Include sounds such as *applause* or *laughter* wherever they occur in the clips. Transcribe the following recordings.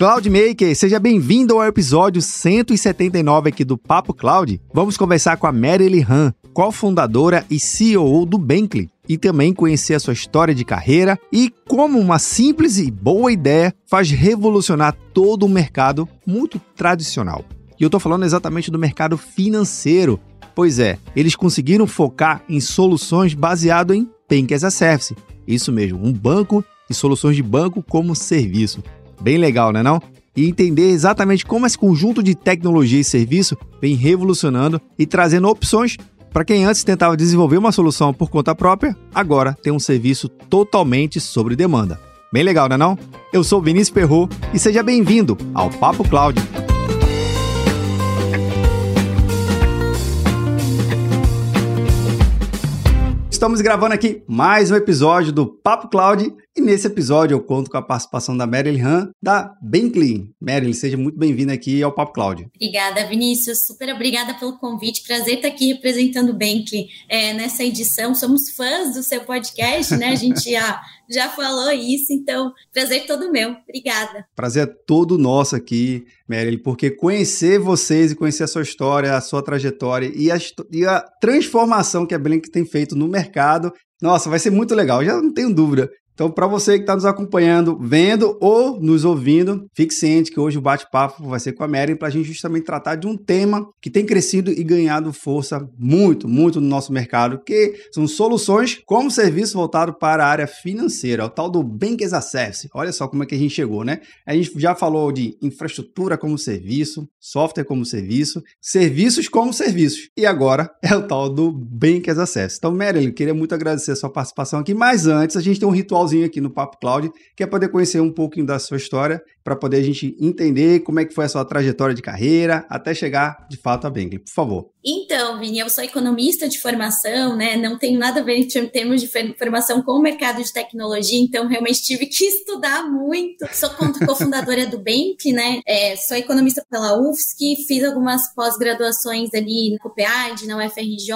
Cloudmaker, seja bem-vindo ao episódio 179 aqui do Papo Cloud. Vamos conversar com a Marilyn Han, cofundadora e CEO do Bankly, e também conhecer a sua história de carreira e como uma simples e boa ideia faz revolucionar todo um mercado muito tradicional. E eu estou falando exatamente do mercado financeiro. Pois é, eles conseguiram focar em soluções baseado em Bank as a Service. Isso mesmo, um banco e soluções de banco como serviço. Bem legal, né não? E entender exatamente como esse conjunto de tecnologia e serviço vem revolucionando e trazendo opções para quem antes tentava desenvolver uma solução por conta própria, agora tem um serviço totalmente sobre demanda. Bem legal, né não? Eu sou Vinícius Perro e seja bem-vindo ao Papo Cloud. Estamos gravando aqui mais um episódio do Papo Cloud e nesse episódio eu conto com a participação da Marilyn Han, da Clean. Marilyn, seja muito bem-vinda aqui ao Papo Cloud. Obrigada, Vinícius. Super obrigada pelo convite. Prazer estar aqui representando o Bentley é, nessa edição. Somos fãs do seu podcast, né? A gente já, *laughs* já falou isso, então prazer todo meu. Obrigada. Prazer é todo nosso aqui, Marilyn, porque conhecer vocês e conhecer a sua história, a sua trajetória e a, e a transformação que a Blink tem feito no mercado nossa, vai ser muito legal, já não tenho dúvida. Então, para você que está nos acompanhando, vendo ou nos ouvindo, fique ciente que hoje o bate-papo vai ser com a Mary para a gente justamente tratar de um tema que tem crescido e ganhado força muito, muito no nosso mercado, que são soluções como serviço voltado para a área financeira, o tal do Bank as a Service. Olha só como é que a gente chegou, né? A gente já falou de infraestrutura como serviço, software como serviço, serviços como serviços. E agora *laughs* é o tal do Bank as a Service. Então, Mary, eu queria muito agradecer a sua participação aqui, mas antes a gente tem um ritual aqui no Papo Cloud, que é poder conhecer um pouquinho da sua história, para poder a gente entender como é que foi a sua trajetória de carreira, até chegar de fato a Bentley. Por favor. Então, Vini, eu sou economista de formação, né? Não tenho nada a ver em termos de formação com o mercado de tecnologia, então realmente tive que estudar muito. Sou *laughs* cofundadora do Bank, né? É, sou economista pela UFSC, fiz algumas pós-graduações ali no COPEAD, na UFRJ.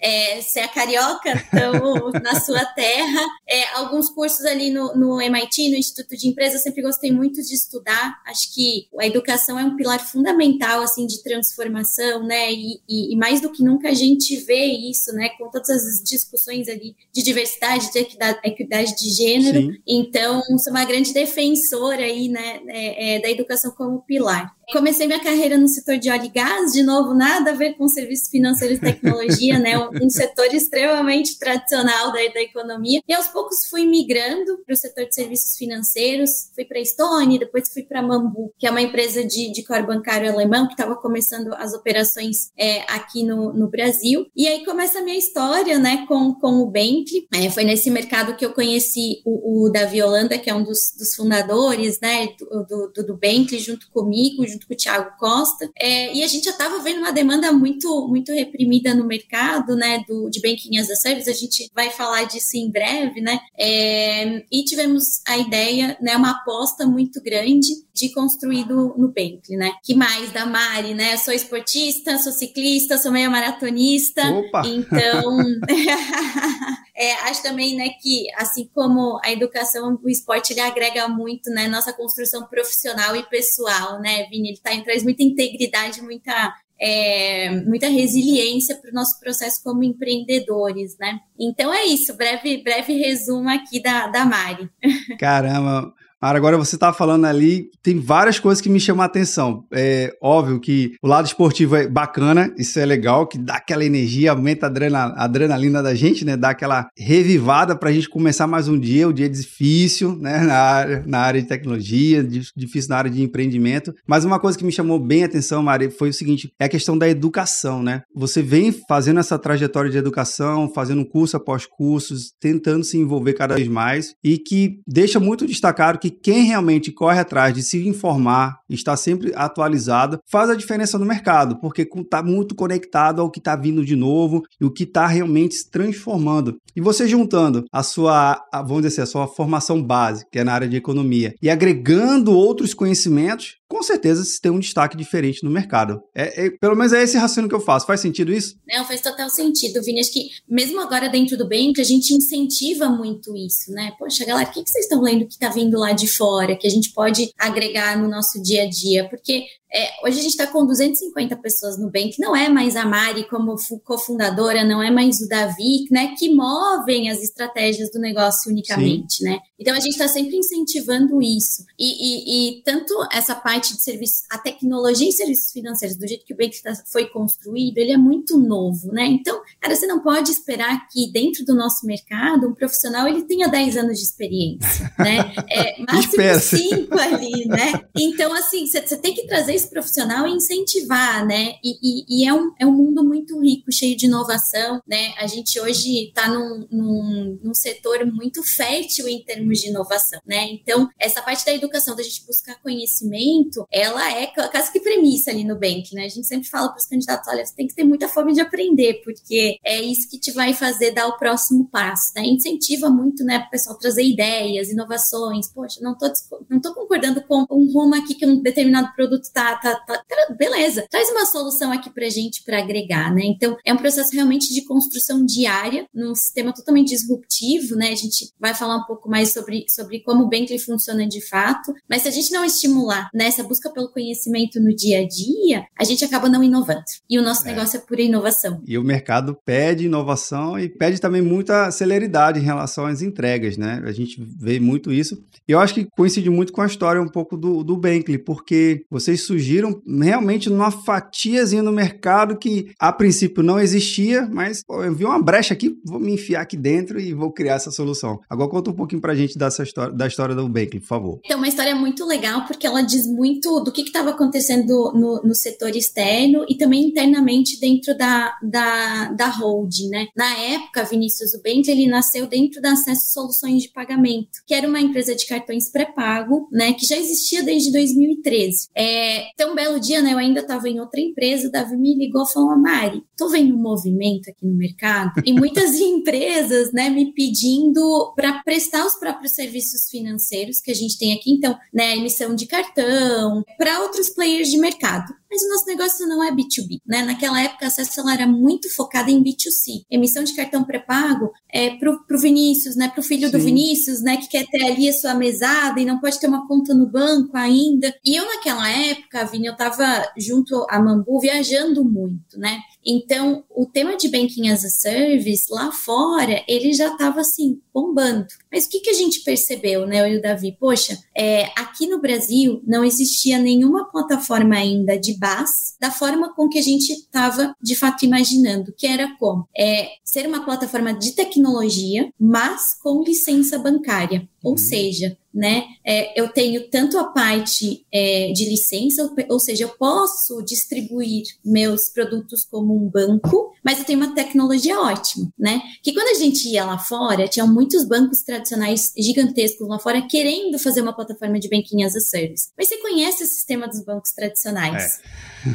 É, você é carioca, então *laughs* na sua terra. É, alguns cursos ali no, no MIT, no Instituto de Empresas, sempre gostei muito de estudar. Acho que a educação é um pilar fundamental, assim, de transformação, né? E, e, e, mais do que nunca a gente vê isso, né, com todas as discussões ali de diversidade, de equidade, equidade de gênero. Sim. Então, sou uma grande defensora aí, né, é, é, da educação como pilar. Comecei minha carreira no setor de óleo e gás, de novo, nada a ver com serviços financeiros e tecnologia, né? Um, setor extremamente tradicional da, da economia. E aos poucos fui migrando para o setor de serviços financeiros. Fui para a Stone, depois fui para Mambu, que é uma empresa de, de core bancário alemão que estava começando as operações é, aqui no, no Brasil. E aí começa a minha história, né, com, com o Bentley. É, foi nesse mercado que eu conheci o, o Davi Holanda, que é um dos, dos fundadores, né, do, do, do junto comigo, junto junto com o Thiago Costa, é, e a gente já estava vendo uma demanda muito, muito reprimida no mercado, né, do, de Banking as a Service, a gente vai falar disso em breve, né, é, e tivemos a ideia, né, uma aposta muito grande de construir no, no Bentley, né, que mais? Da Mari, né, eu sou esportista, sou ciclista, sou meio maratonista, Opa. então... *laughs* *laughs* É, acho também, né, que assim como a educação, o esporte ele agrega muito, né, nossa construção profissional e pessoal, né, Vini, ele tá, traz muita integridade, muita é, muita resiliência para o nosso processo como empreendedores, né? Então é isso, breve, breve resumo aqui da, da Mari. Caramba, agora você está falando ali, tem várias coisas que me chamam a atenção. É óbvio que o lado esportivo é bacana, isso é legal, que dá aquela energia, aumenta a, adrenalina, a adrenalina da gente, né? Dá aquela revivada para a gente começar mais um dia, um dia difícil, né? Na área, na área de tecnologia, difícil na área de empreendimento. Mas uma coisa que me chamou bem a atenção, Mari, foi o seguinte: é a questão da educação, né? Você vem fazendo essa trajetória de educação, fazendo curso após cursos, tentando se envolver cada vez mais e que deixa muito destacado que que quem realmente corre atrás de se informar, está sempre atualizado, faz a diferença no mercado, porque está muito conectado ao que está vindo de novo e o que está realmente se transformando. E você juntando a sua, vamos dizer assim, a sua formação base, que é na área de economia, e agregando outros conhecimentos, com certeza se tem um destaque diferente no mercado. É, é, pelo menos é esse raciocínio que eu faço. Faz sentido isso? Não, faz total sentido, Vini. Acho que mesmo agora dentro do bem, que a gente incentiva muito isso, né? Poxa, galera, o que, que vocês estão lendo que está vindo lá de fora, que a gente pode agregar no nosso dia a dia, porque é, hoje a gente está com 250 pessoas no bem, que não é mais a Mari como cofundadora, não é mais o Davi, né, que movem as estratégias do negócio unicamente, Sim. né? Então a gente está sempre incentivando isso. E, e, e, tanto essa parte de serviços, a tecnologia e serviços financeiros, do jeito que o Bank tá, foi construído, ele é muito novo, né? Então, cara, você não pode esperar que dentro do nosso mercado um profissional ele tenha 10 anos de experiência, né? *laughs* É, máximo 5 ali, né? Então, assim, você tem que trazer esse profissional e incentivar, né? E, e, e, é, um, é um mundo muito rico, cheio de inovação, né? A gente hoje está num, num, num, setor muito fértil em termos de inovação, né? Então, essa parte da educação, da gente buscar conhecimento, ela é quase que premissa ali no Bank, né? A gente sempre fala para os candidatos, olha, você tem que ter muita fome de aprender, porque é isso que te vai fazer dar o próximo passo, né? Incentiva muito, né, o pessoal trazer ideias, inovações. Poxa, não tô, não tô concordando com um rumo aqui que um determinado produto está tá, tá, tá, beleza, traz uma solução aqui pra gente para agregar, né? Então, é um processo realmente de construção diária, num sistema totalmente disruptivo, né? A gente vai falar um pouco mais sobre, sobre como o Bentley funciona de fato, mas se a gente não estimular nessa né, busca pelo conhecimento no dia a dia, a gente acaba não inovando. E o nosso é. negócio é pura inovação. E o mercado pede inovação e pede também muita celeridade em relação às entregas, né? A gente vê muito isso. E eu acho que coincide muito com a história um pouco do, do Bentley, porque vocês surgiram realmente numa fatiazinha no mercado que a princípio não existia, mas pô, eu vi uma brecha aqui, vou me enfiar aqui dentro e vou criar essa solução. Agora conta um pouquinho pra gente dessa história, da história do Bakery, por favor. Então, uma história muito legal porque ela diz muito do que estava acontecendo no, no, setor externo e também internamente dentro da, da, da holding, né? Na época, Vinícius, o Bentley, ele nasceu dentro da Acesso Soluções de Pagamento, que era uma empresa de cartões pré-pago, né? Que já existia desde 2013. É, então, um belo dia, né, eu ainda estava em outra empresa, o Davi me ligou e falou, Mari, tô vendo um movimento aqui no mercado e muitas *laughs* empresas, né, me pedindo para prestar os próprios serviços financeiros que a gente tem aqui, então, né, emissão de cartão, para outros players de mercado mas o nosso negócio não é B2B, né? Naquela época, a Acesso era muito focada em B2C. Emissão de cartão pré-pago é pro, pro Vinícius, né? Pro filho Sim. do Vinícius, né? Que quer ter ali a sua mesada e não pode ter uma conta no banco ainda. E eu, naquela época, Vini, eu tava junto a Mambu viajando muito, né? Então, o tema de Banking as a Service lá fora, ele já estava assim, bombando. Mas o que, que a gente percebeu, né, eu e o Davi? Poxa, é, aqui no Brasil não existia nenhuma plataforma ainda de BAS da forma com que a gente estava de fato imaginando, que era como é, ser uma plataforma de tecnologia, mas com licença bancária. Ou uhum. seja, né? É, eu tenho tanto a parte é, de licença, ou seja, eu posso distribuir meus produtos como um banco, mas eu tenho uma tecnologia ótima, né? Que quando a gente ia lá fora, tinha muitos bancos tradicionais gigantescos lá fora querendo fazer uma plataforma de banking as a service. Mas você conhece o sistema dos bancos tradicionais?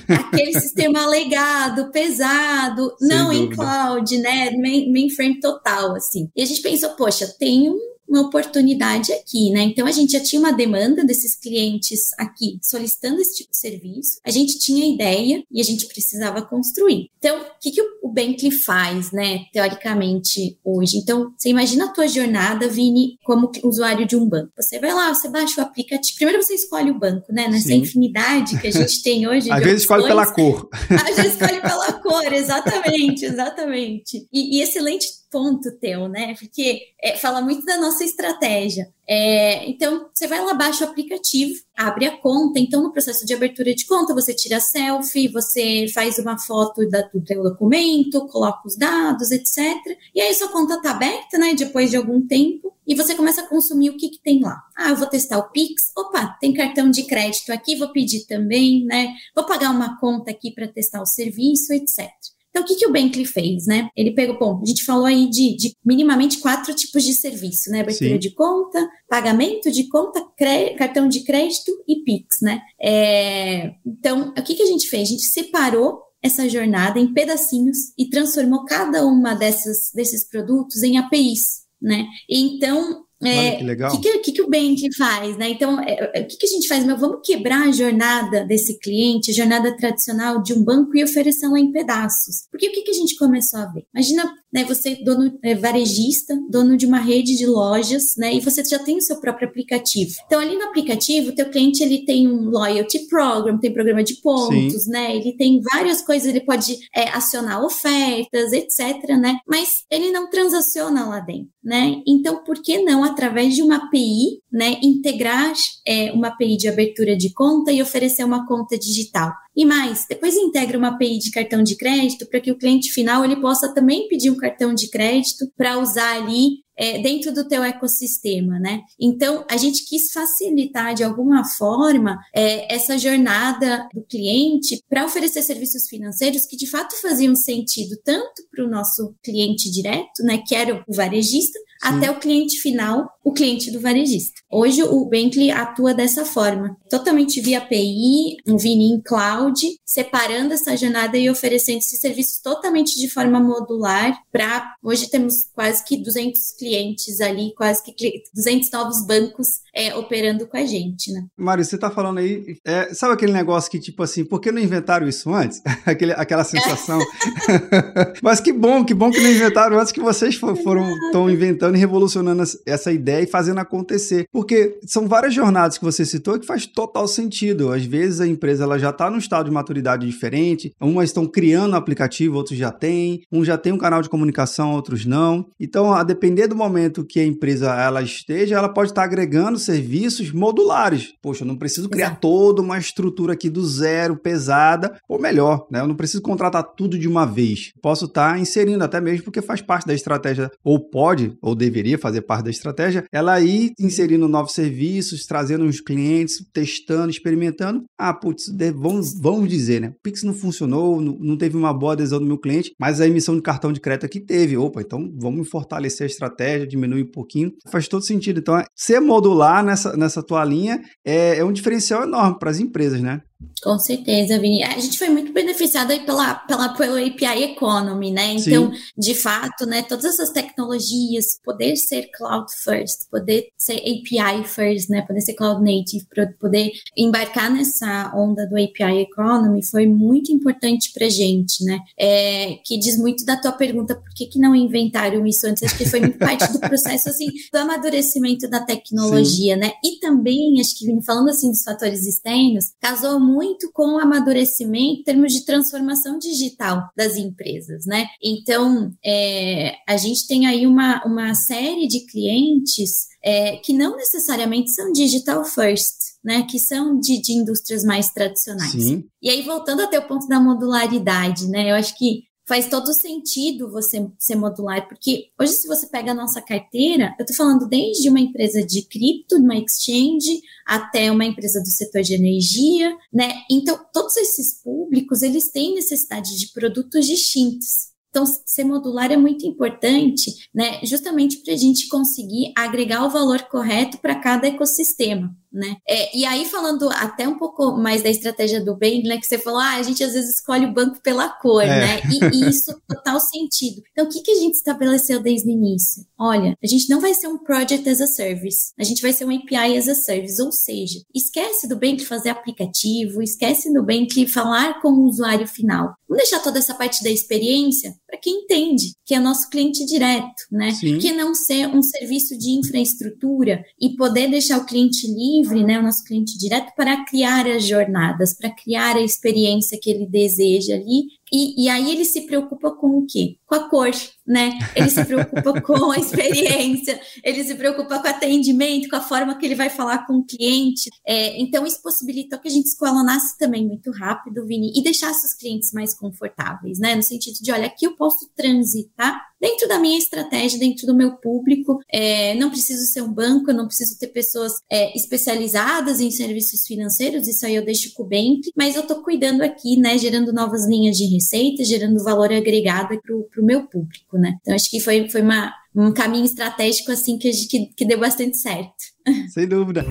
É. *laughs* Aquele sistema legado, pesado, Sem não dúvida. em cloud, né? Main, mainframe total, assim. E a gente pensou, poxa, tem um uma oportunidade aqui, né? Então a gente já tinha uma demanda desses clientes aqui solicitando esse tipo de serviço, a gente tinha ideia e a gente precisava construir. Então, o que, que o Bentley faz, né, teoricamente, hoje? Então, você imagina a tua jornada, Vini, como usuário de um banco. Você vai lá, você baixa o aplicativo. Primeiro você escolhe o banco, né? Nessa Sim. infinidade que a gente tem hoje. *laughs* Às vezes escolhe pela cor. *laughs* Às vezes escolhe pela cor, exatamente, exatamente. E, e excelente ponto teu, né? Porque é, fala muito da nossa estratégia. É, então, você vai lá, baixa o aplicativo, abre a conta. Então, no processo de abertura de conta, você tira selfie, você faz uma foto da, do teu documento, coloca os dados, etc. E aí, sua conta está aberta, né? Depois de algum tempo, e você começa a consumir o que, que tem lá. Ah, eu vou testar o Pix. Opa, tem cartão de crédito aqui, vou pedir também, né? Vou pagar uma conta aqui para testar o serviço, etc. Então, o que, que o Bentley fez, né? Ele pegou, bom, a gente falou aí de, de minimamente quatro tipos de serviço, né? Abertura Sim. de conta, pagamento de conta, cartão de crédito e Pix, né? É, então, o que, que a gente fez? A gente separou essa jornada em pedacinhos e transformou cada uma dessas, desses produtos em APIs, né? Então, é, que legal. O que, que, que, o Bank faz, né? Então, é, é, o que, que a gente faz? Meu, vamos quebrar a jornada desse cliente, a jornada tradicional de um banco e oferecê-la em pedaços. Porque o que, que a gente começou a ver? Imagina né? Você é dono é, varejista, dono de uma rede de lojas, né? E você já tem o seu próprio aplicativo. Então, ali no aplicativo, o teu cliente ele tem um loyalty program, tem programa de pontos, Sim. né? Ele tem várias coisas, ele pode é, acionar ofertas, etc, né? Mas ele não transaciona lá dentro, né? Então, por que não, através de uma API, né, integrar é, uma API de abertura de conta e oferecer uma conta digital? E mais, depois integra uma API de cartão de crédito para que o cliente final ele possa também pedir um cartão de crédito para usar ali é, dentro do teu ecossistema, né? Então, a gente quis facilitar de alguma forma é, essa jornada do cliente para oferecer serviços financeiros que de fato faziam sentido tanto para o nosso cliente direto, né, que era o varejista, até o cliente final, o cliente do varejista. Hoje o Bentley atua dessa forma, totalmente via API, um Vini Cloud, separando essa jornada e oferecendo esses serviços totalmente de forma modular para hoje temos quase que 200 clientes ali, quase que 200 novos bancos é, operando com a gente, né? Mário, você está falando aí, é, sabe aquele negócio que tipo assim, por que não inventaram isso antes? *laughs* aquele, aquela sensação. *laughs* Mas que bom, que bom que não inventaram antes que vocês foram estão inventando e revolucionando essa ideia e fazendo acontecer. Porque são várias jornadas que você citou que faz total sentido. Às vezes a empresa ela já está num estado de maturidade diferente, umas estão criando um aplicativo, outros já têm, um já tem um canal de comunicação, outros não. Então, a depender do momento que a empresa ela esteja, ela pode estar agregando serviços modulares. Poxa, eu não preciso criar Exato. toda uma estrutura aqui do zero, pesada, ou melhor, né? Eu não preciso contratar tudo de uma vez. Posso estar inserindo até mesmo porque faz parte da estratégia, ou pode, ou deveria fazer parte da estratégia, ela ir inserindo novos serviços, trazendo os clientes, testando, experimentando. Ah, putz, vamos, vamos dizer, né? Pix não funcionou, não, não teve uma boa adesão do meu cliente, mas a emissão de cartão de crédito aqui teve. Opa, então vamos fortalecer a estratégia, diminuir um pouquinho. Faz todo sentido. Então, é, ser modular nessa, nessa tua linha é, é um diferencial enorme para as empresas, né? Com certeza, Vini. A gente foi muito beneficiado aí pela, pela, pelo API Economy, né? Então, Sim. de fato, né, todas essas tecnologias, poder ser cloud first, poder ser API first, né? Poder ser cloud native, poder embarcar nessa onda do API Economy foi muito importante pra gente, né? É, que diz muito da tua pergunta, por que, que não inventaram isso antes? Acho que foi muito parte do processo, assim, do amadurecimento da tecnologia, Sim. né? E também, acho que, Vini, falando assim dos fatores externos, casou muito muito com o amadurecimento em termos de transformação digital das empresas, né? Então, é, a gente tem aí uma, uma série de clientes é, que não necessariamente são digital first, né? Que são de, de indústrias mais tradicionais. Sim. E aí, voltando até o ponto da modularidade, né? Eu acho que faz todo sentido você ser modular, porque hoje, se você pega a nossa carteira, eu estou falando desde uma empresa de cripto, uma exchange, até uma empresa do setor de energia, né? Então, todos esses públicos, eles têm necessidade de produtos distintos. Então, ser modular é muito importante, né? Justamente para a gente conseguir agregar o valor correto para cada ecossistema né? É, e aí, falando até um pouco mais da estratégia do bem, né? Que você falou, ah, a gente às vezes escolhe o banco pela cor, é. né? E, e, isso *laughs* total sentido. Então, o que, que a gente estabeleceu desde o início? Olha, a gente não vai ser um project as a service, a gente vai ser um API as a service, ou seja, esquece do bem que fazer aplicativo, esquece do bem que falar com o usuário final. Vamos deixar toda essa parte da experiência para quem entende, que é nosso cliente direto, né? Sim. Que não ser um serviço de infraestrutura e poder deixar o cliente livre livre, né, o nosso cliente direto, para criar as jornadas, para criar a experiência que ele deseja ali. E, e aí ele se preocupa com o quê? Com a cor, né? Ele se preocupa *laughs* com a experiência, ele se preocupa com o atendimento, com a forma que ele vai falar com o cliente. É, então, isso possibilitou que a gente escalonasse também muito rápido, Vini, e deixasse os clientes mais confortáveis, né? No sentido de, olha, aqui eu posso transitar dentro da minha estratégia, dentro do meu público. É, não preciso ser um banco, eu não preciso ter pessoas é, especializadas em serviços financeiros, isso aí eu deixo com o Bank, mas eu estou cuidando aqui, né? Gerando novas linhas de receita, gerando valor agregado para o meu público né? Então acho que foi, foi uma, um caminho estratégico assim que, que, que deu bastante certo. *laughs* Sem dúvida.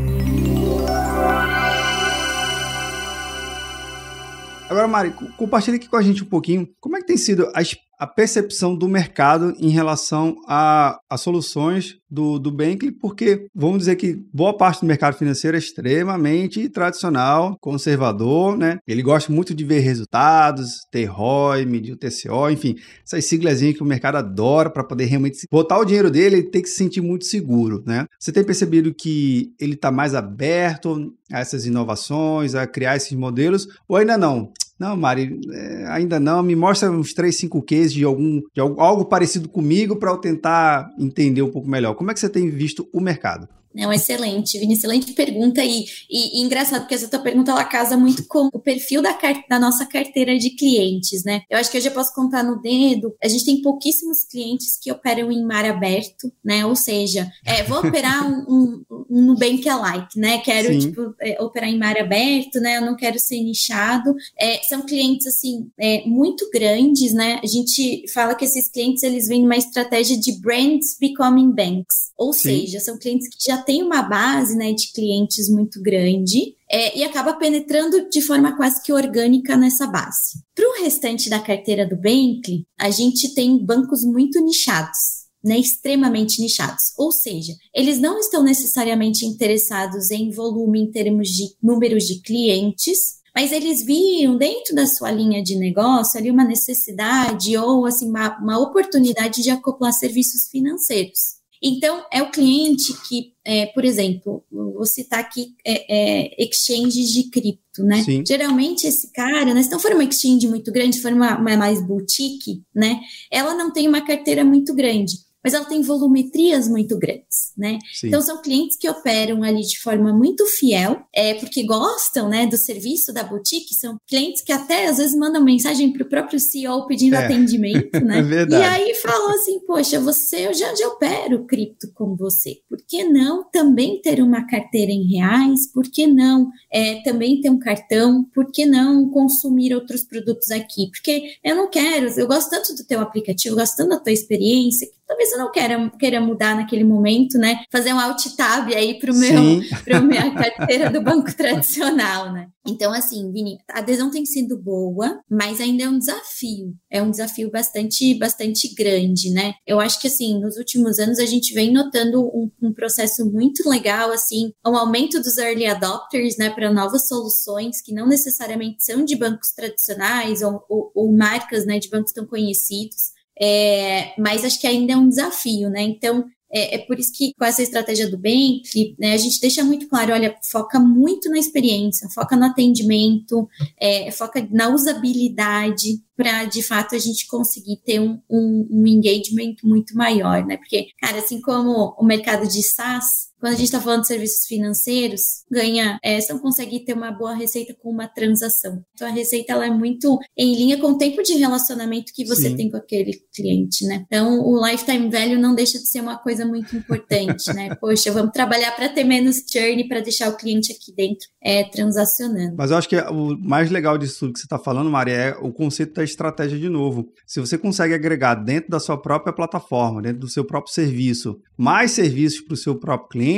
Agora, Mari, compartilha aqui com a gente um pouquinho como é que tem sido a, a percepção do mercado em relação a, soluções do, do porque vamos dizer que boa parte do mercado financeiro é extremamente tradicional, conservador, né? Ele gosta muito de ver resultados, ter ROI, medir o TCO, enfim, essas siglazinhas que o mercado adora para poder realmente botar o dinheiro dele, ele tem que se sentir muito seguro, né? Você tem percebido que ele está mais aberto a essas inovações, a criar esses modelos, ou ainda não? Não, Mari, é, ainda não. Me mostra uns 3, 5 cases de, algum, de algo parecido comigo para eu tentar entender um pouco melhor. Como é que você tem visto o mercado? Não, excelente, Vini, excelente pergunta. E, e, e, engraçado, porque essa tua pergunta ela casa muito com o perfil da, da nossa carteira de clientes, né? Eu acho que eu já posso contar no dedo. A gente tem pouquíssimos clientes que operam em mar aberto, né? Ou seja, é, vou operar um, um, um Nubank Alike, né? Quero, Sim. tipo, é, operar em mar aberto, né? Eu não quero ser nichado. É, são clientes, assim, é, muito grandes, né? A gente fala que esses clientes, eles vêm numa estratégia de brands becoming banks. Ou Sim. seja, são clientes que já tem uma base né, de clientes muito grande é, e acaba penetrando de forma quase que orgânica nessa base. Para o restante da carteira do Bankley, a gente tem bancos muito nichados. Né, extremamente nichados. Ou seja, eles não estão necessariamente interessados em volume em termos de números de clientes, mas eles viam dentro da sua linha de negócio ali uma necessidade ou assim uma, uma oportunidade de acoplar serviços financeiros. Então, é o cliente que, é, por exemplo, vou citar aqui é, é, exchanges de cripto, né? Sim. Geralmente esse cara, né, se não for uma exchange muito grande, for uma, uma mais boutique, né? Ela não tem uma carteira muito grande mas ela tem volumetrias muito grandes, né? Sim. Então são clientes que operam ali de forma muito fiel, é porque gostam, né, do serviço da boutique, são clientes que até às vezes mandam mensagem para o próprio CEO pedindo é. atendimento, né? *laughs* É verdade. E aí falam assim, poxa, você eu já, já opero cripto com você, por que não também ter uma carteira em reais? Por que não é, também ter um cartão? Por que não consumir outros produtos aqui? Porque eu não quero, eu gosto tanto do teu aplicativo, gosto tanto da tua experiência, talvez eu não queira, queira mudar naquele momento, né? Fazer um alt tab aí para meu *laughs* para minha *laughs* carteira do banco tradicional, né? Então, assim, Vini, a adesão tem sido boa, mas ainda é um desafio. É um desafio bastante, bastante grande, né? Eu acho que, assim, nos últimos anos a gente vem notando um, um processo muito legal, assim, um aumento dos early adopters, né, para novas soluções que não necessariamente são de bancos tradicionais ou, ou, ou marcas, né, de bancos tão conhecidos. É, mas acho que ainda é um desafio, né? Então, é, é, por isso que com essa estratégia do bem, né, a gente deixa muito claro, olha, foca muito na experiência, foca no atendimento, é, foca na usabilidade, para de fato a gente conseguir ter um, um, um engagement muito maior, né? Porque, cara, assim como o mercado de SaaS, quando a gente está falando de serviços financeiros, ganha, é, você não consegue ter uma boa receita com uma transação. Então a receita ela é muito em linha com o tempo de relacionamento que você Sim. tem com aquele cliente, né? Então o lifetime value não deixa de ser uma coisa muito importante, né? *laughs* Poxa, vamos trabalhar para ter menos churn, para deixar o cliente aqui dentro é, transacionando. Mas eu acho que o mais legal disso tudo que você está falando, Maria, é o conceito da estratégia de novo. Se você consegue agregar dentro da sua própria plataforma, dentro do seu próprio serviço, mais serviços para o seu próprio cliente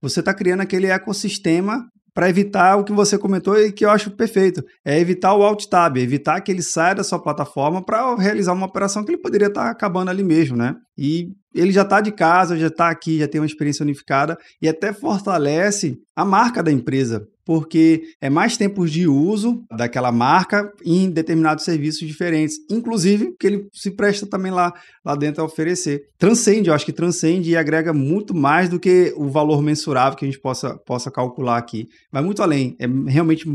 você está criando aquele ecossistema para evitar o que você comentou e que eu acho perfeito. É evitar o alt tab, evitar que ele saia da sua plataforma para realizar uma operação que ele poderia estar tá acabando ali mesmo, né? E ele já está de casa, já está aqui, já tem uma experiência unificada e até fortalece a marca da empresa porque é mais tempos de uso daquela marca em determinados serviços diferentes, inclusive que ele se presta também lá, lá dentro a oferecer. Transcende, eu acho que transcende e agrega muito mais do que o valor mensurável que a gente possa, possa calcular aqui. Vai muito além, é realmente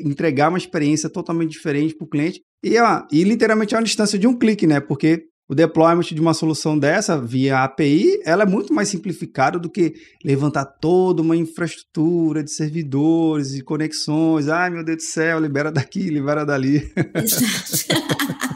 entregar uma experiência totalmente diferente para o cliente e, ah, e literalmente é uma distância de um clique, né? Porque o deployment de uma solução dessa via API, ela é muito mais simplificada do que levantar toda uma infraestrutura de servidores e conexões. Ai, meu Deus do céu, libera daqui, libera dali. Exato. *laughs*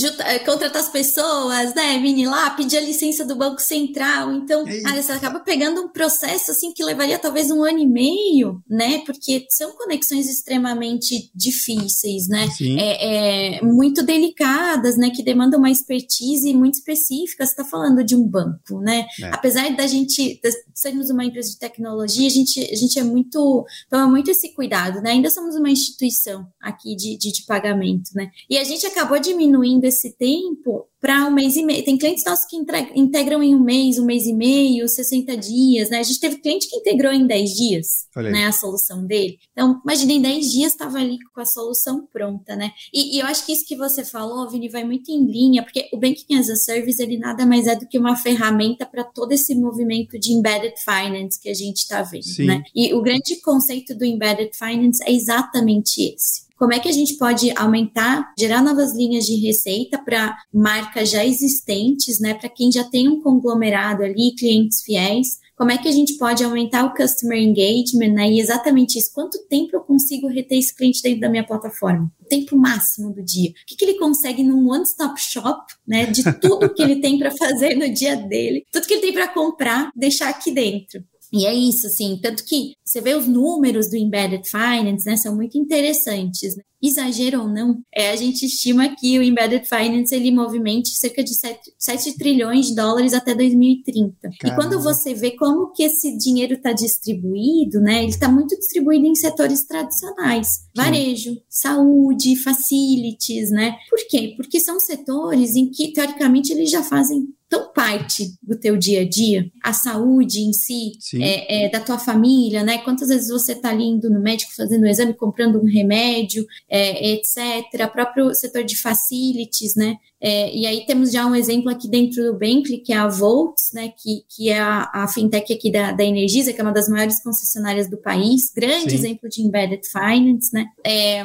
Eh, contratar as pessoas, né, Vini, lá, pedir a licença do Banco Central. Então, cara, você acaba pegando um processo assim que levaria talvez um ano e meio, né? Porque são conexões extremamente difíceis, né? É, é, muito delicadas, né? Que demandam uma expertise muito específica. Você está falando de um banco, né? É. Apesar da gente sermos uma empresa de tecnologia, a gente, a gente é muito, toma muito esse cuidado, né? Ainda somos uma instituição aqui de, de, de pagamento, né? E a gente acabou diminuindo desse tempo para um mês e meio. Tem clientes nossos que integram em um mês, um mês e meio, 60 dias, né? A gente teve cliente que integrou em 10 dias, né, a solução dele. Então, imagina, em 10 dias estava ali com a solução pronta, né? E, e, eu acho que isso que você falou, Vini, vai muito em linha, porque o Banking as a Service, ele nada mais é do que uma ferramenta para todo esse movimento de embedded finance que a gente está vendo, Sim. né? E o grande conceito do embedded finance é exatamente esse como é que a gente pode aumentar, gerar novas linhas de receita para marcas já existentes, né? Para quem já tem um conglomerado ali, clientes fiéis. Como é que a gente pode aumentar o customer engagement, né? E exatamente isso. Quanto tempo eu consigo reter esse cliente dentro da minha plataforma? O tempo máximo do dia. O que, que ele consegue num one-stop shop, né? De tudo que ele tem para fazer no dia dele, tudo que ele tem para comprar, deixar aqui dentro. E é isso, assim, tanto que você vê os números do Embedded Finance, né, são muito interessantes. Né? Exagero ou não, é, a gente estima que o Embedded Finance ele movimente cerca de 7, 7 trilhões de dólares até 2030. Caramba. E quando você vê como que esse dinheiro está distribuído, né, ele está muito distribuído em setores tradicionais, varejo, saúde, facilities, né? Por quê? Porque são setores em que, teoricamente, eles já fazem tão parte do teu dia a dia, a saúde em si, é, é, da tua família, né? Quantas vezes você está ali indo no médico fazendo um exame, comprando um remédio, é, etc. Próprio setor de facilities, né? É, e aí temos já um exemplo aqui dentro do Bentley, que é a Volts, né? Que, que é a, a fintech aqui da, da Energisa, que é uma das maiores concessionárias do país, grande Sim. exemplo de embedded finance, né? É,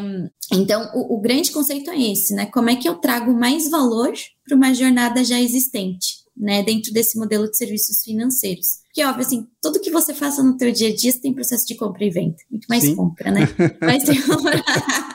então, o, o grande conceito é esse, né? Como é que eu trago mais valor para uma jornada já existente, né, dentro desse modelo de serviços financeiros. Que óbvio, assim, tudo que você faça no teu dia a dia, você tem processo de compra e venda. Muito mais Sim. compra, né? Mas tem *laughs* um,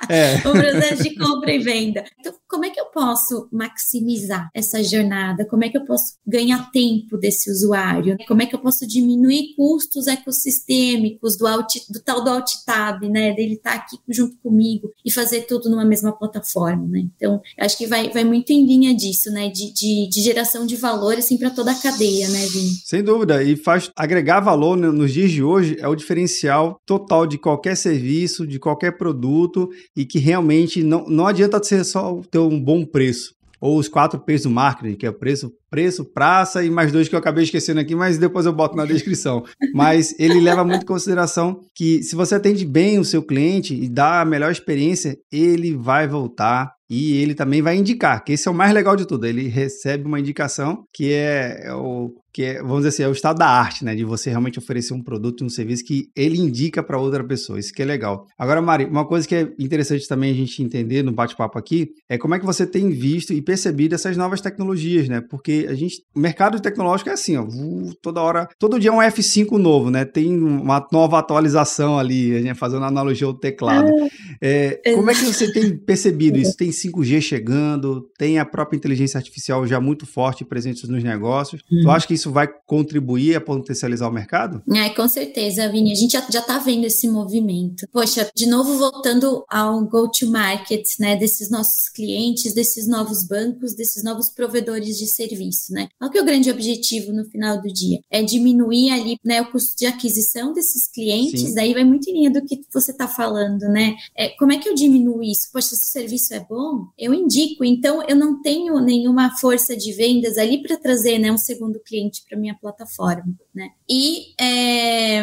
é. *laughs* um processo de compra e venda. Então, como é que eu posso maximizar essa jornada? Como é que eu posso ganhar tempo desse usuário? Como é que eu posso diminuir custos ecossistêmicos do, alt, do tal do alt tab, né? Dele estar tá aqui junto comigo e fazer tudo numa mesma plataforma, né? Então, acho que vai, vai muito em linha disso, né? De, de, de geração de valor, assim, para toda a cadeia, né, Vini? Sem dúvida. E faz agregar valor nos dias de hoje é o diferencial total de qualquer serviço, de qualquer produto e que realmente não, não adianta ser só ter um bom preço ou os quatro P's do marketing, que é o preço, preço, praça e mais dois que eu acabei esquecendo aqui, mas depois eu boto na descrição. Mas ele leva muito em consideração que se você atende bem o seu cliente e dá a melhor experiência, ele vai voltar e ele também vai indicar, que esse é o mais legal de tudo. Ele recebe uma indicação que é, é o que é, vamos dizer assim, é o estado da arte, né? De você realmente oferecer um produto, um serviço que ele indica para outra pessoa. Isso que é legal. Agora, Mari, uma coisa que é interessante também a gente entender no bate-papo aqui é como é que você tem visto e percebido essas novas tecnologias, né? Porque a gente, o mercado tecnológico é assim, ó, toda hora, todo dia é um F5 novo, né? Tem uma nova atualização ali, a gente fazendo analogia ao teclado. É, é, como é que você tem *laughs* percebido isso? Tem 5G chegando, tem a própria inteligência artificial já muito forte presente nos negócios. Hum. Tu acha que isso vai contribuir a potencializar o mercado? É, com certeza, Vini. A gente já, já tá vendo esse movimento. Poxa, de novo voltando ao go-to-market, né, desses nossos clientes, desses novos bancos, desses novos provedores de serviço, né? Qual que é o grande objetivo no final do dia? É diminuir ali, né, o custo de aquisição desses clientes, Sim. daí vai muito em linha do que você está falando, né? É, como é que eu diminuo isso? Poxa, se o serviço é bom, eu indico, então eu não tenho nenhuma força de vendas ali para trazer, né, um segundo cliente cliente para minha plataforma, né? E é,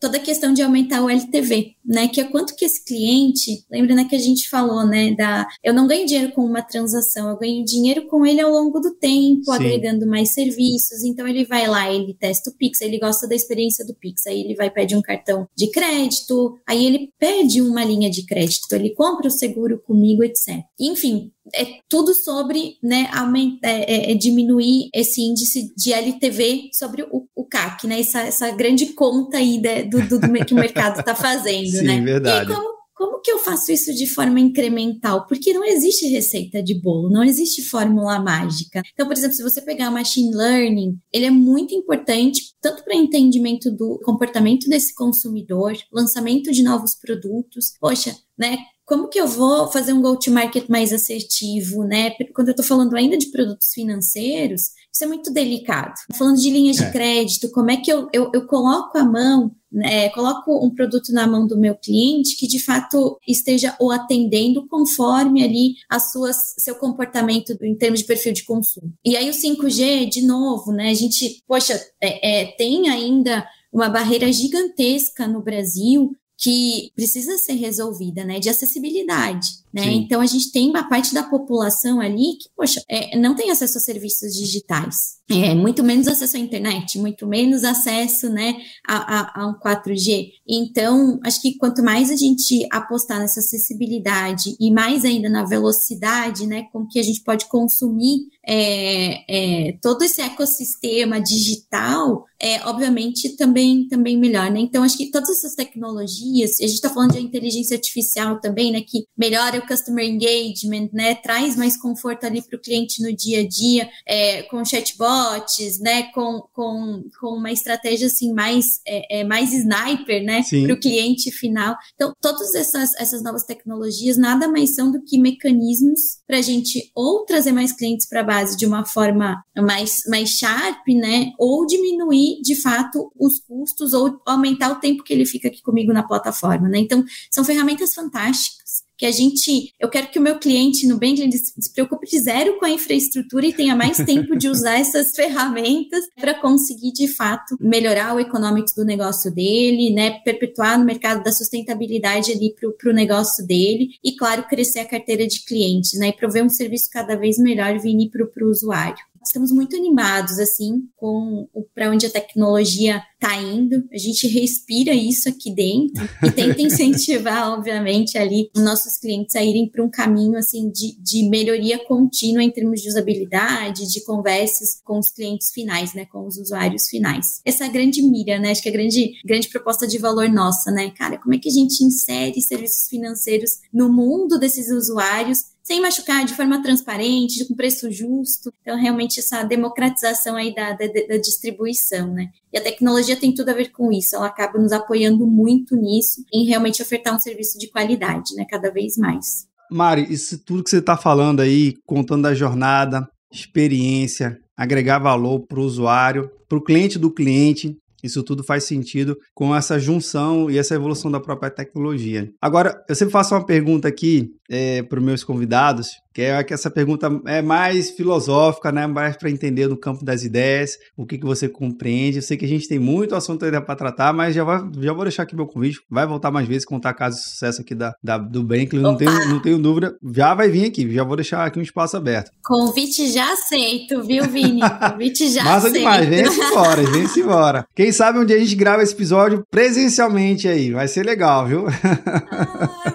toda a questão de aumentar o LTV, né? Que é quanto que esse cliente, lembra né, que a gente falou, né? Da, eu não ganho dinheiro com uma transação, eu ganho dinheiro com ele ao longo do tempo, Sim. agregando mais serviços. Então ele vai lá, ele testa o Pix, ele gosta da experiência do Pix, aí ele vai pedir um cartão de crédito, aí ele pede uma linha de crédito, ele compra o seguro comigo, etc. Enfim, é tudo sobre né, aumentar, é, é, diminuir esse índice de LTV sobre o, o CAC, né? Essa, essa grande conta aí de, do, do, do, que o mercado está fazendo, *laughs* Sim, né? verdade. E como, como que eu faço isso de forma incremental? Porque não existe receita de bolo, não existe fórmula mágica. Então, por exemplo, se você pegar machine learning, ele é muito importante tanto para entendimento do comportamento desse consumidor, lançamento de novos produtos. Poxa, né? Como que eu vou fazer um go-to-market mais assertivo, né? Quando eu estou falando ainda de produtos financeiros, isso é muito delicado. Falando de linhas é. de crédito, como é que eu, eu, eu coloco a mão é, coloco um produto na mão do meu cliente que de fato esteja o atendendo conforme ali as suas seu comportamento em termos de perfil de consumo. E aí o 5G, de novo, né? A gente, poxa, é, é, tem ainda uma barreira gigantesca no Brasil que precisa ser resolvida, né, de acessibilidade, né? Então a gente tem uma parte da população ali que, poxa, é, não tem acesso a serviços digitais, é, muito menos acesso à internet, muito menos acesso, né, a, a, a um 4G. Então, acho que quanto mais a gente apostar nessa acessibilidade e mais ainda na velocidade, né, com que a gente pode consumir é, é, todo esse ecossistema digital, é obviamente também também melhor, né? Então acho que todas essas tecnologias, a gente está falando de inteligência artificial também, né? Que melhora o customer engagement, né? Traz mais conforto ali para o cliente no dia a dia, é, com chatbots, né? Com, com, com uma estratégia assim mais é, é mais sniper, né? Para o cliente final. Então todas essas essas novas tecnologias nada mais são do que mecanismos para a gente ou trazer mais clientes para base de uma forma mais, mais sharp, né? Ou diminuir, de fato, os custos ou aumentar o tempo que ele fica aqui comigo na plataforma, né? Então, são ferramentas fantásticas que a gente, eu quero que o meu cliente no ele se preocupe de zero com a infraestrutura e tenha mais tempo de usar essas *laughs* ferramentas para conseguir de fato melhorar o economics do negócio dele, né, perpetuar no mercado da sustentabilidade ali para o negócio dele e claro crescer a carteira de clientes, né, e prover um serviço cada vez melhor vindo para o usuário. Estamos muito animados, assim, com para onde a tecnologia está indo. A gente respira isso aqui dentro e tenta *laughs* incentivar, obviamente, ali os nossos clientes a irem para um caminho, assim, de, de melhoria contínua em termos de usabilidade, de conversas com os clientes finais, né, com os usuários finais. Essa é a grande mira, né, acho que é a grande, grande proposta de valor nossa, né, cara, como é que a gente insere serviços financeiros no mundo desses usuários sem machucar, de forma transparente, com preço justo. Então, realmente, essa democratização aí da, da, da, distribuição, né? E a tecnologia tem tudo a ver com isso, ela acaba nos apoiando muito nisso, em realmente ofertar um serviço de qualidade, né? Cada vez mais. Mari, isso tudo que você está falando aí, contando da jornada, experiência, agregar valor para o usuário, para o cliente do cliente, isso tudo faz sentido com essa junção e essa evolução da própria tecnologia. Agora, eu sempre faço uma pergunta aqui é, para os meus convidados, que é que essa pergunta é mais filosófica, né? mais para entender no campo das ideias, o que, que você compreende. Eu sei que a gente tem muito assunto ainda para tratar, mas já, vai, já vou deixar aqui meu convite. Vai voltar mais vezes contar casos de sucesso aqui da, da do Bankley, não tenho, não tenho dúvida. Já vai vir aqui, já vou deixar aqui um espaço aberto. Convite já aceito, viu, Vini? Convite já *laughs* Massa aceito. demais, vem-se embora, vem-se embora. Quem sabe um dia a gente grava esse episódio presencialmente aí, vai ser legal, viu?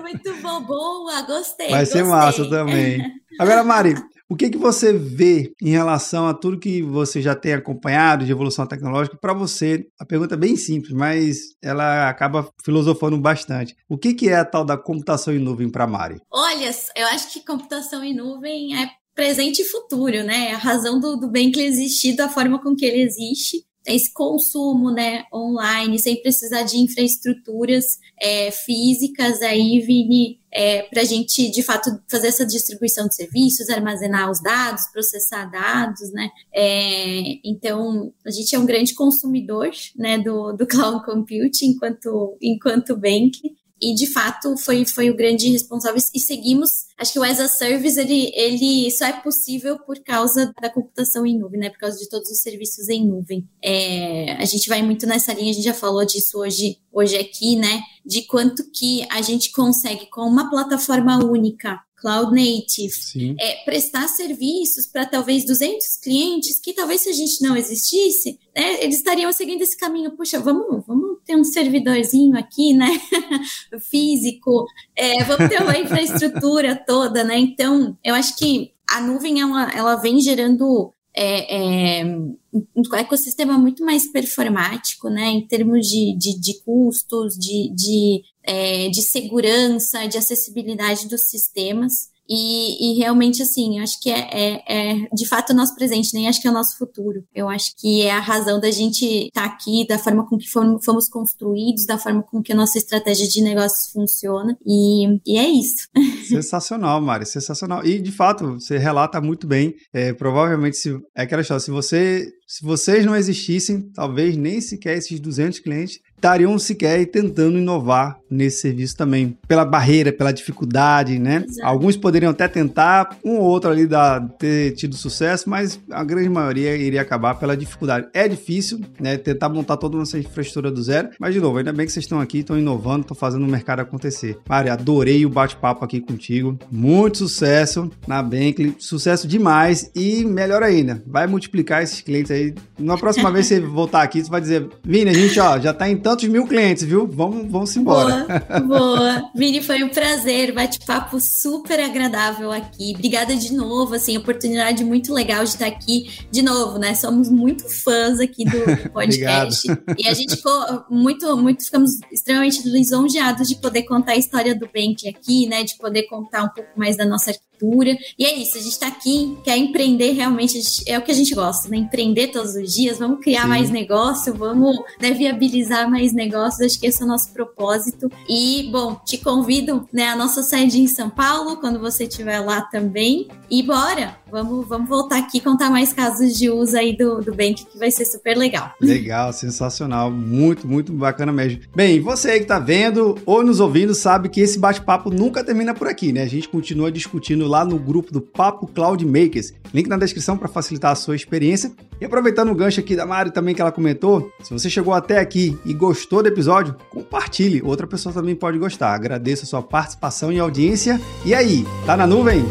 Muito bom, boa, gostei. Vai gostei. ser massa também. *laughs* Agora, Mari, o que, que você vê em relação a tudo que você já tem acompanhado de evolução tecnológica? Para você, a pergunta é bem simples, mas ela acaba filosofando bastante. O que, que é a tal da computação em nuvem para Mari? Olha, eu acho que computação em nuvem é presente e futuro, né? É a razão do, do bem que ele existir, da forma com que ele existe esse consumo né, online, sem precisar de infraestruturas é, físicas aí, Vini, é, para a gente, de fato, fazer essa distribuição de serviços, armazenar os dados, processar dados, né? É, então, a gente é um grande consumidor né, do, do cloud computing enquanto, enquanto bank, e de fato foi, foi o grande responsável. E seguimos. Acho que o as a service ele, ele só é possível por causa da computação em nuvem né? Por causa de todos os serviços em nuvem. É, a gente vai muito nessa linha a gente já falou disso hoje hoje aqui né? De quanto que a gente consegue com uma plataforma única cloud native, é, prestar serviços para talvez 200 clientes que talvez se a gente não existisse, né, eles estariam seguindo esse caminho. Puxa, vamos, vamos ter um servidorzinho aqui, né, *laughs* físico, é, vamos ter uma *laughs* infraestrutura toda, né? Então, eu acho que a nuvem ela, ela vem gerando é, é, um ecossistema muito mais performático, né, em termos de, de, de custos, de, de é, de segurança, de acessibilidade dos sistemas. E, e, realmente, assim, acho que é, é, é, de fato o nosso presente, nem acho que é o nosso futuro. Eu acho que é a razão da gente estar tá aqui, da forma com que fomos, fomos, construídos, da forma com que a nossa estratégia de negócios funciona. E, e é isso. *laughs* Sensacional, Mari, sensacional. E, de fato, você relata muito bem. É, provavelmente, se, é aquela história, se você se vocês não existissem, talvez nem sequer esses 200 clientes estariam sequer tentando inovar nesse serviço também. Pela barreira, pela dificuldade, né? Exato. Alguns poderiam até tentar, um ou outro ali da, ter tido sucesso, mas a grande maioria iria acabar pela dificuldade. É difícil, né? Tentar montar toda essa infraestrutura do zero, mas de novo, ainda bem que vocês estão aqui, estão inovando, estão fazendo o mercado acontecer. Mari, adorei o bate-papo aqui contigo. Muito sucesso na Bankley, sucesso demais e melhor ainda, vai multiplicar esses clientes aí. Na próxima vez que você voltar aqui, você vai dizer, Vini, a gente ó, já tá em tantos mil clientes, viu? Vamos, vamos embora. Boa, boa. Vini, foi um prazer, bate-papo super agradável aqui. Obrigada de novo, assim, oportunidade muito legal de estar aqui de novo, né? Somos muito fãs aqui do *laughs* podcast. e a gente ficou muito, muito, ficamos extremamente lisonjeados de poder contar a história do Bank aqui, né? De poder contar um pouco mais da nossa arquitetura. E é isso, a gente está aqui, quer empreender realmente, é o que a gente gosta, né? Empreender todos os dias, vamos criar Sim. mais negócio, vamos né, viabilizar mais negócios, acho que esse é o nosso propósito. E, bom, te convido, né, a nossa sede em São Paulo, quando você estiver lá também. E bora, vamos, vamos voltar aqui contar mais casos de uso aí do, do Bank, que vai ser super legal. Legal, sensacional, muito, muito bacana mesmo. Bem, você aí que tá vendo ou nos ouvindo sabe que esse bate-papo nunca termina por aqui, né? A gente continua discutindo lá no grupo do Papo Cloud Makers. Link na descrição para facilitar a sua experiência. E aproveitando o gancho aqui da Mari também que ela comentou, se você chegou até aqui e gostou do episódio, compartilhe, outra pessoa também pode gostar. Agradeço a sua participação e audiência. E aí, tá na nuvem?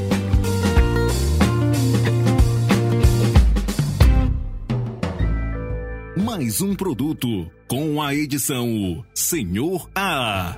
Mais um produto com a edição Senhor A.